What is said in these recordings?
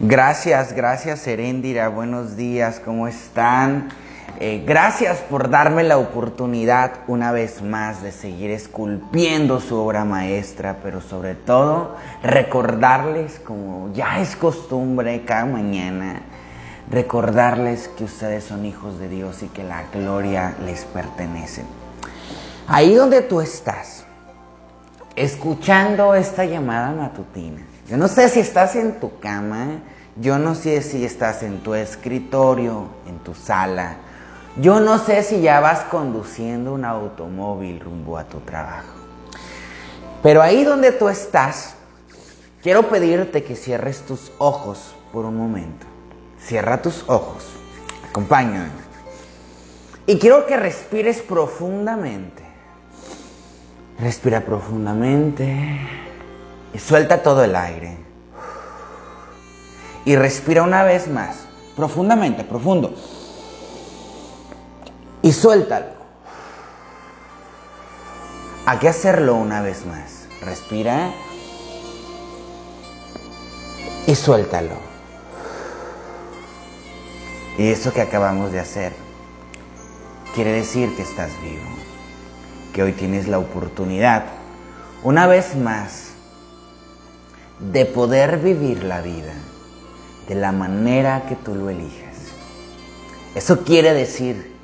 Gracias, gracias Heréndira, buenos días, ¿cómo están? Eh, gracias por darme la oportunidad una vez más de seguir esculpiendo su obra maestra, pero sobre todo recordarles, como ya es costumbre cada mañana, recordarles que ustedes son hijos de Dios y que la gloria les pertenece. Ahí donde tú estás, escuchando esta llamada matutina, yo no sé si estás en tu cama, yo no sé si estás en tu escritorio, en tu sala, yo no sé si ya vas conduciendo un automóvil rumbo a tu trabajo. Pero ahí donde tú estás, quiero pedirte que cierres tus ojos por un momento. Cierra tus ojos. Acompáñame. Y quiero que respires profundamente. Respira profundamente y suelta todo el aire. Y respira una vez más, profundamente, profundo y suéltalo. Hay que hacerlo una vez más. Respira y suéltalo. Y eso que acabamos de hacer quiere decir que estás vivo, que hoy tienes la oportunidad, una vez más, de poder vivir la vida de la manera que tú lo eliges. Eso quiere decir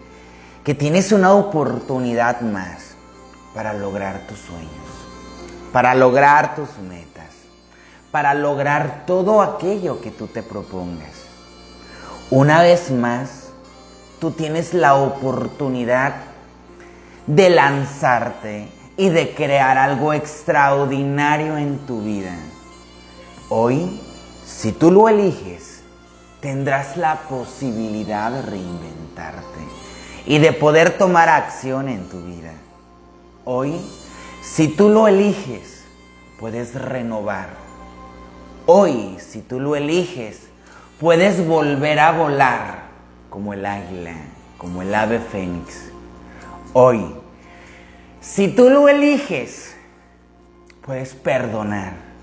que tienes una oportunidad más para lograr tus sueños, para lograr tus metas, para lograr todo aquello que tú te propongas. Una vez más, tú tienes la oportunidad de lanzarte y de crear algo extraordinario en tu vida. Hoy, si tú lo eliges, tendrás la posibilidad de reinventarte y de poder tomar acción en tu vida. Hoy, si tú lo eliges, puedes renovar. Hoy, si tú lo eliges, puedes volver a volar como el águila, como el ave fénix. Hoy, si tú lo eliges, puedes perdonar.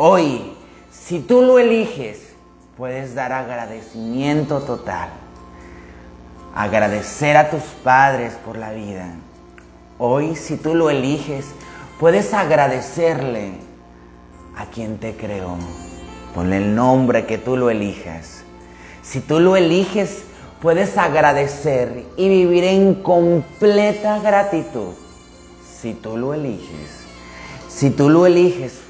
Hoy, si tú lo eliges, puedes dar agradecimiento total agradecer a tus padres por la vida. Hoy, si tú lo eliges, puedes agradecerle a quien te creó. Ponle el nombre que tú lo elijas. Si tú lo eliges, puedes agradecer y vivir en completa gratitud. Si tú lo eliges, si tú lo eliges,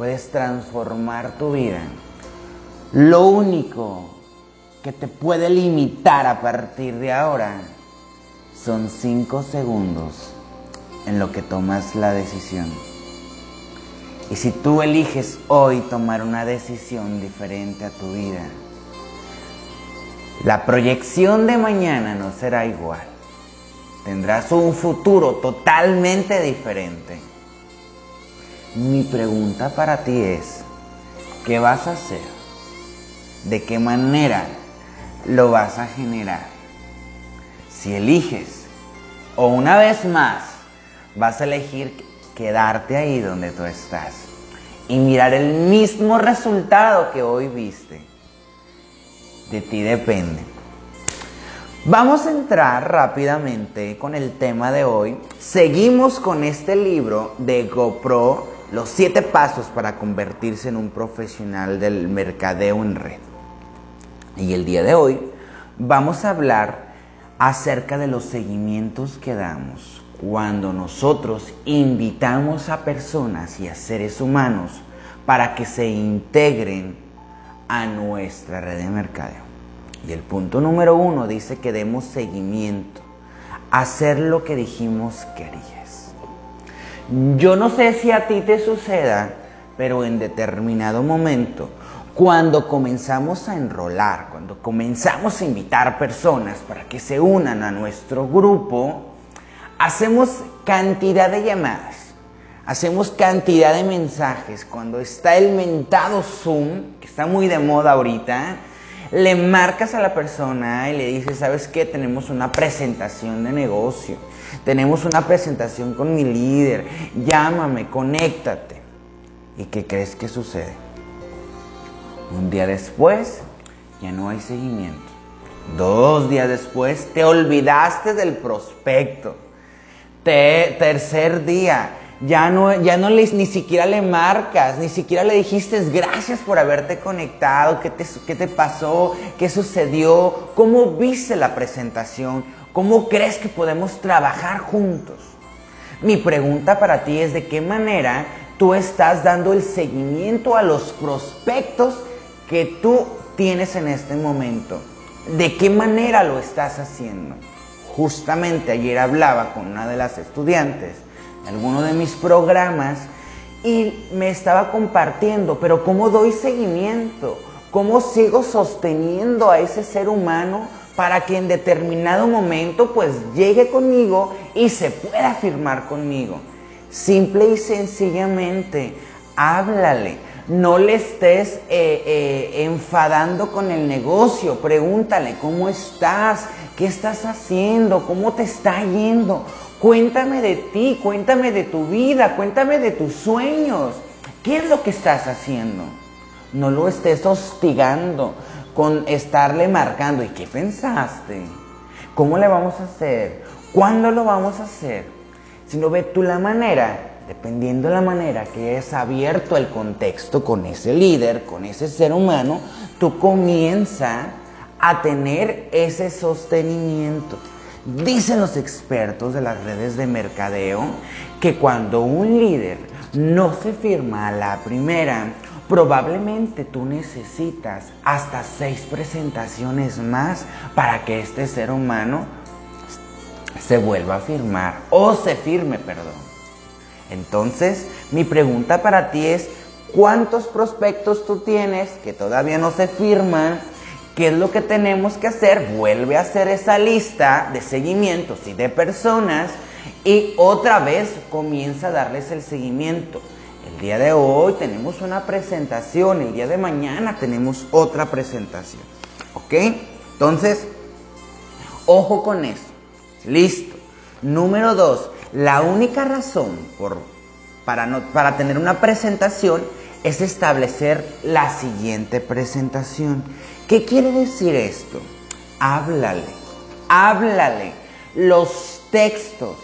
puedes transformar tu vida. Lo único que te puede limitar a partir de ahora son cinco segundos en lo que tomas la decisión. Y si tú eliges hoy tomar una decisión diferente a tu vida, la proyección de mañana no será igual. Tendrás un futuro totalmente diferente. Mi pregunta para ti es, ¿qué vas a hacer? ¿De qué manera lo vas a generar. Si eliges, o una vez más, vas a elegir quedarte ahí donde tú estás y mirar el mismo resultado que hoy viste. De ti depende. Vamos a entrar rápidamente con el tema de hoy. Seguimos con este libro de GoPro, los siete pasos para convertirse en un profesional del mercadeo en red. Y el día de hoy vamos a hablar acerca de los seguimientos que damos cuando nosotros invitamos a personas y a seres humanos para que se integren a nuestra red de mercadeo. Y el punto número uno dice que demos seguimiento, hacer lo que dijimos que harías. Yo no sé si a ti te suceda, pero en determinado momento cuando comenzamos a enrolar, cuando comenzamos a invitar personas para que se unan a nuestro grupo, hacemos cantidad de llamadas, hacemos cantidad de mensajes. Cuando está el mentado Zoom, que está muy de moda ahorita, le marcas a la persona y le dices, ¿sabes qué? Tenemos una presentación de negocio, tenemos una presentación con mi líder, llámame, conéctate. ¿Y qué crees que sucede? Un día después, ya no hay seguimiento. Dos días después, te olvidaste del prospecto. tercer día, ya no, ya no le, ni siquiera le marcas, ni siquiera le dijiste gracias por haberte conectado, qué te, qué te pasó, qué sucedió, cómo viste la presentación, cómo crees que podemos trabajar juntos. Mi pregunta para ti es de qué manera tú estás dando el seguimiento a los prospectos que tú tienes en este momento. ¿De qué manera lo estás haciendo? Justamente ayer hablaba con una de las estudiantes alguno de mis programas y me estaba compartiendo, pero ¿cómo doy seguimiento? ¿Cómo sigo sosteniendo a ese ser humano para que en determinado momento pues llegue conmigo y se pueda firmar conmigo? Simple y sencillamente, háblale. No le estés eh, eh, enfadando con el negocio. Pregúntale, ¿cómo estás? ¿Qué estás haciendo? ¿Cómo te está yendo? Cuéntame de ti, cuéntame de tu vida, cuéntame de tus sueños. ¿Qué es lo que estás haciendo? No lo estés hostigando con estarle marcando. ¿Y qué pensaste? ¿Cómo le vamos a hacer? ¿Cuándo lo vamos a hacer? Si no ve tú la manera, dependiendo de la manera que es abierto el contexto con ese líder, con ese ser humano, tú comienza a tener ese sostenimiento. Dicen los expertos de las redes de mercadeo que cuando un líder no se firma a la primera, probablemente tú necesitas hasta seis presentaciones más para que este ser humano se vuelva a firmar o se firme, perdón. Entonces, mi pregunta para ti es, ¿cuántos prospectos tú tienes que todavía no se firman ¿Qué es lo que tenemos que hacer? Vuelve a hacer esa lista de seguimientos y de personas y otra vez comienza a darles el seguimiento. El día de hoy tenemos una presentación, el día de mañana tenemos otra presentación. ¿Ok? Entonces, ojo con eso. Listo. Número dos, la única razón por, para, no, para tener una presentación es establecer la siguiente presentación. ¿Qué quiere decir esto? Háblale, háblale. Los textos,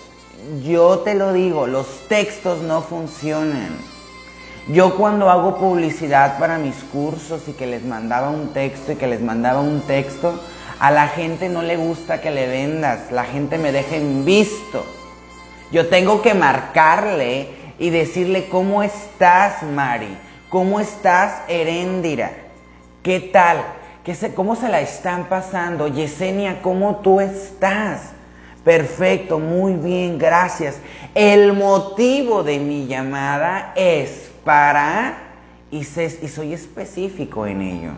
yo te lo digo, los textos no funcionan. Yo cuando hago publicidad para mis cursos y que les mandaba un texto y que les mandaba un texto, a la gente no le gusta que le vendas, la gente me deja en visto. Yo tengo que marcarle y decirle, ¿cómo estás, Mari? ¿Cómo estás, Heréndira? ¿Qué tal? ¿Qué se, ¿Cómo se la están pasando? Yesenia, ¿cómo tú estás? Perfecto, muy bien, gracias. El motivo de mi llamada es para, y, y soy específico en ello,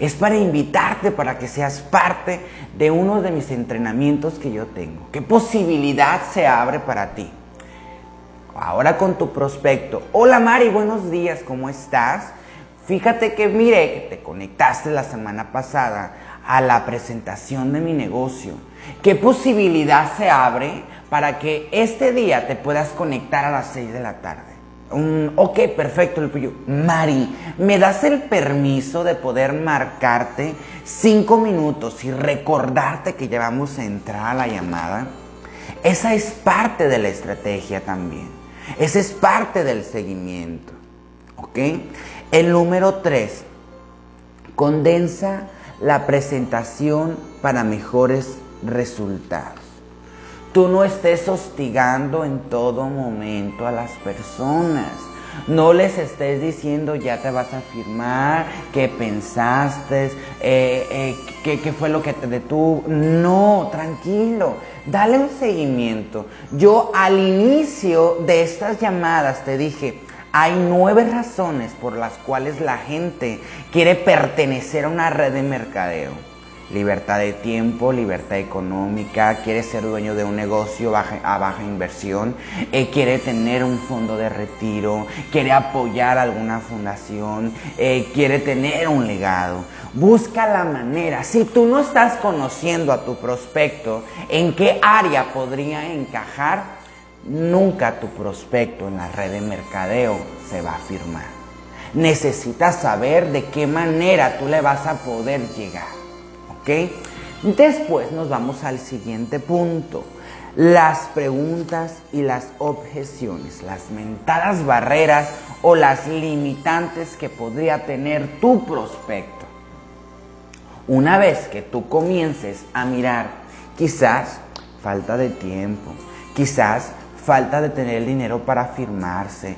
es para invitarte para que seas parte de uno de mis entrenamientos que yo tengo. ¿Qué posibilidad se abre para ti? Ahora con tu prospecto. Hola Mari, buenos días, ¿cómo estás? Fíjate que mire que te conectaste la semana pasada a la presentación de mi negocio. ¿Qué posibilidad se abre para que este día te puedas conectar a las 6 de la tarde? ok, perfecto. Mari, ¿me das el permiso de poder marcarte cinco minutos y recordarte que ya vamos a entrar a la llamada? Esa es parte de la estrategia también. Ese es parte del seguimiento. ¿Ok? El número 3. Condensa la presentación para mejores resultados. Tú no estés hostigando en todo momento a las personas. No les estés diciendo ya te vas a firmar, qué pensaste, eh, eh, qué, fue lo que te detuvo. No, tranquilo, dale un seguimiento. Yo al inicio de estas llamadas te dije, hay nueve razones por las cuales la gente quiere pertenecer a una red de mercadeo libertad de tiempo, libertad económica, quiere ser dueño de un negocio a baja inversión, eh, quiere tener un fondo de retiro, quiere apoyar alguna fundación, eh, quiere tener un legado. Busca la manera, si tú no estás conociendo a tu prospecto, en qué área podría encajar, nunca tu prospecto en la red de mercadeo se va a firmar. necesitas saber de qué manera tú le vas a poder llegar. ¿Ok? Después nos vamos al siguiente punto. Las preguntas y las objeciones, las mentadas barreras o las limitantes que podría tener tu prospecto. Una vez que tú comiences a mirar, quizás falta de tiempo, quizás falta de tener el dinero para firmarse,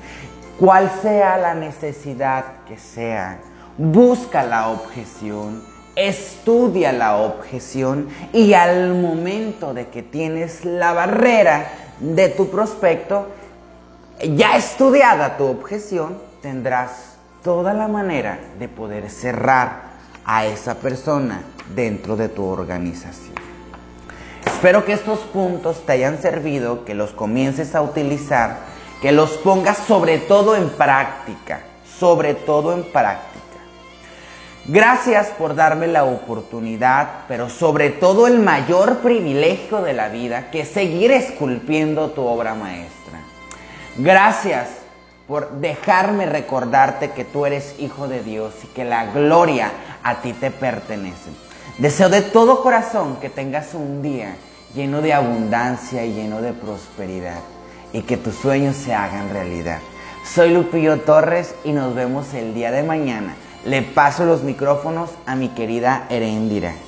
cual sea la necesidad que sea, busca la objeción, estudia la objeción y al momento de que tienes la barrera de tu prospecto, ya estudiada tu objeción, tendrás toda la manera de poder cerrar a esa persona dentro de tu organización. Espero que estos puntos te hayan servido, que los comiences a utilizar, que los pongas sobre todo en práctica, sobre todo en práctica. Gracias por darme la oportunidad, pero sobre todo el mayor privilegio de la vida, que es seguir esculpiendo tu obra maestra. Gracias por dejarme recordarte que tú eres hijo de Dios y que la gloria a ti te pertenece. Deseo de todo corazón que tengas un día lleno de abundancia y lleno de prosperidad y que tus sueños se hagan realidad. Soy Lupillo Torres y nos vemos el día de mañana. Le paso los micrófonos a mi querida Erendira.